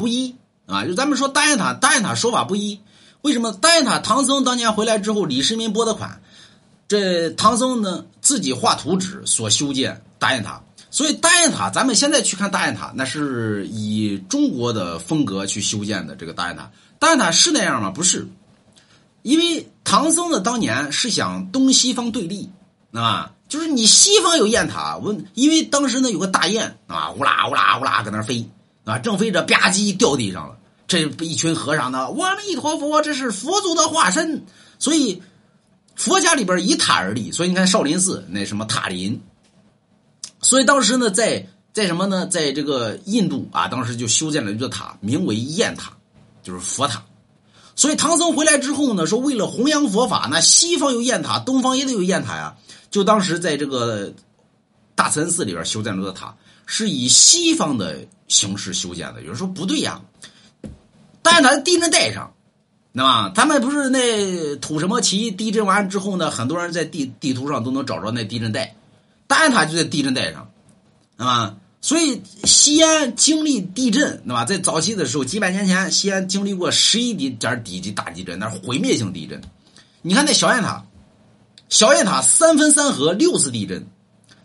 不一啊。就咱们说大雁塔，大雁塔说法不一，为什么？大雁塔唐僧当年回来之后，李世民拨的款，这唐僧呢自己画图纸所修建大雁塔。所以大雁塔，咱们现在去看大雁塔，那是以中国的风格去修建的。这个大雁塔，大雁塔是那样吗？不是，因为唐僧呢当年是想东西方对立，啊，就是你西方有雁塔，我因为当时呢有个大雁啊，乌拉乌拉乌拉搁那飞啊，正飞着吧唧掉地上了。这一群和尚呢，阿弥陀佛，这是佛祖的化身，所以佛家里边以塔而立。所以你看少林寺那什么塔林。所以当时呢，在在什么呢？在这个印度啊，当时就修建了一座塔，名为雁塔，就是佛塔。所以唐僧回来之后呢，说为了弘扬佛法，那西方有雁塔，东方也得有雁塔呀。就当时在这个大慈寺里边修建了的塔，是以西方的形式修建的。有人说不对呀，大雁塔在地震带上，那么他们不是那土什么旗地震完之后呢，很多人在地地图上都能找着那地震带。大雁塔就在地震带上，啊，所以西安经历地震，对吧？在早期的时候，几百年前，西安经历过十一点几级大地震，那是毁灭性地震。你看那小雁塔，小雁塔三分三合，六次地震。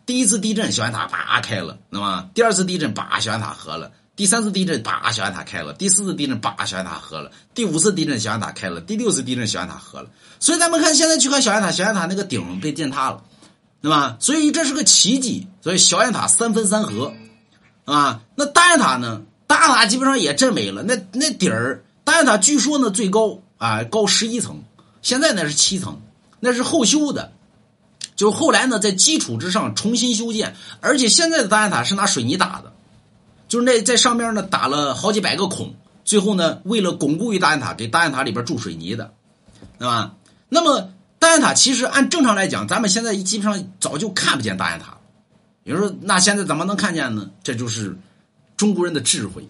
第一次地震，小雁塔叭开了，那么第二次地震，叭小雁塔合了；第三次地震，叭小雁塔开了；第四次地震，叭小雁塔合了；第五次地震，小雁塔开了；第六次地震，小雁塔合了。所以咱们看现在去看小雁塔，小雁塔那个顶被震塌了。对吧？所以这是个奇迹。所以小雁塔三分三合，啊，那大雁塔呢？大雁塔基本上也震没了。那那底儿，大雁塔据说呢最高啊高十一层，现在那是七层，那是后修的，就后来呢在基础之上重新修建。而且现在的大雁塔是拿水泥打的，就是那在上面呢打了好几百个孔，最后呢为了巩固于大雁塔，给大雁塔里边注水泥的，对吧？那么。大雁塔其实按正常来讲，咱们现在基本上早就看不见大雁塔。有人说，那现在怎么能看见呢？这就是中国人的智慧，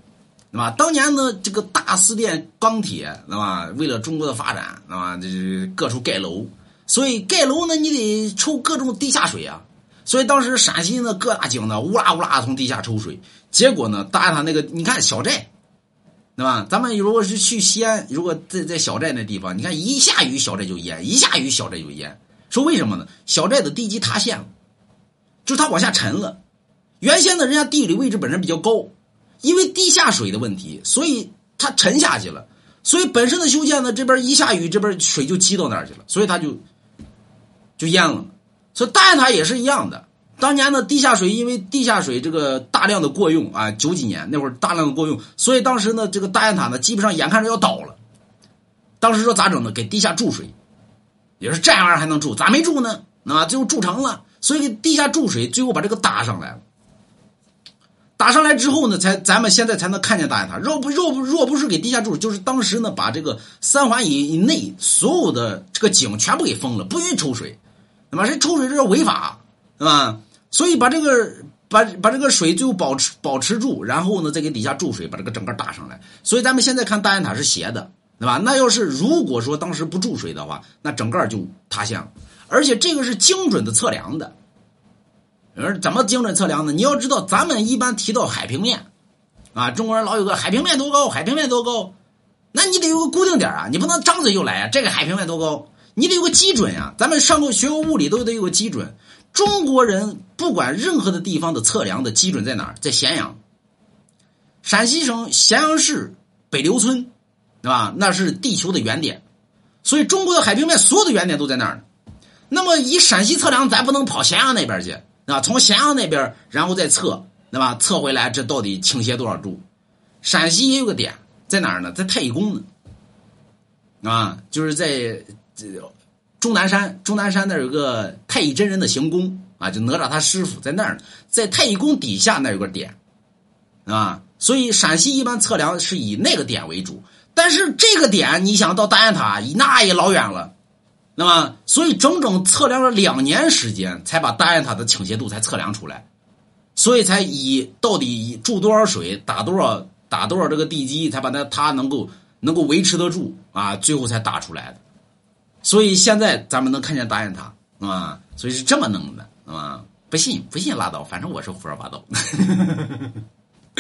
对吧？当年呢，这个大四电钢铁，对吧？为了中国的发展，对吧？这各处盖楼，所以盖楼呢，你得抽各种地下水啊。所以当时陕西呢各大井呢，乌拉乌拉从地下抽水。结果呢，大雁塔那个，你看小寨。对吧？咱们如果是去西安，如果在在小寨那地方，你看一下雨小寨就淹，一下雨小寨就淹。说为什么呢？小寨的地基塌陷了，就是它往下沉了。原先呢，人家地理位置本身比较高，因为地下水的问题，所以它沉下去了。所以本身的修建呢，这边一下雨，这边水就积到那儿去了，所以它就就淹了。所以大雁塔也是一样的。当年呢，地下水因为地下水这个大量的过用啊，九几年那会儿大量的过用，所以当时呢，这个大雁塔呢，基本上眼看着要倒了。当时说咋整呢？给地下注水，也是这玩意儿还能注？咋没注呢？啊，最后注成了，所以给地下注水，最后把这个搭上来了。打上来之后呢，才咱们现在才能看见大雁塔。若不若不若不是给地下注，就是当时呢，把这个三环以以内所有的这个井全部给封了，不允抽水。那么这抽水这是违法，对吧？所以把这个把把这个水最后保持保持住，然后呢再给底下注水，把这个整个打上来。所以咱们现在看大雁塔是斜的，对吧？那要是如果说当时不注水的话，那整个就塌陷了。而且这个是精准的测量的。而怎么精准测量呢？你要知道，咱们一般提到海平面，啊，中国人老有个海平面多高，海平面多高，那你得有个固定点啊，你不能张嘴就来啊。这个海平面多高，你得有个基准呀。咱们上过学过物理，都得有个基准。中国人不管任何的地方的测量的基准在哪儿，在咸阳，陕西省咸阳市北流村，对吧？那是地球的原点，所以中国的海平面所有的原点都在那儿。那么以陕西测量，咱不能跑咸阳那边去啊，从咸阳那边然后再测，对吧？测回来这到底倾斜多少度？陕西也有个点在哪儿呢？在太乙宫呢，啊，就是在。这终南山，终南山那儿有个太乙真人的行宫啊，就哪吒他师傅在那儿，在太乙宫底下那有个点，啊，所以陕西一般测量是以那个点为主。但是这个点，你想到大雁塔，那也老远了，那么所以整整测量了两年时间，才把大雁塔的倾斜度才测量出来，所以才以到底注多少水，打多少打多少这个地基，才把它它能够能够维持得住啊，最后才打出来的。所以现在咱们能看见大雁塔啊，所以是这么弄的啊，不信不信拉倒，反正我是胡说八道。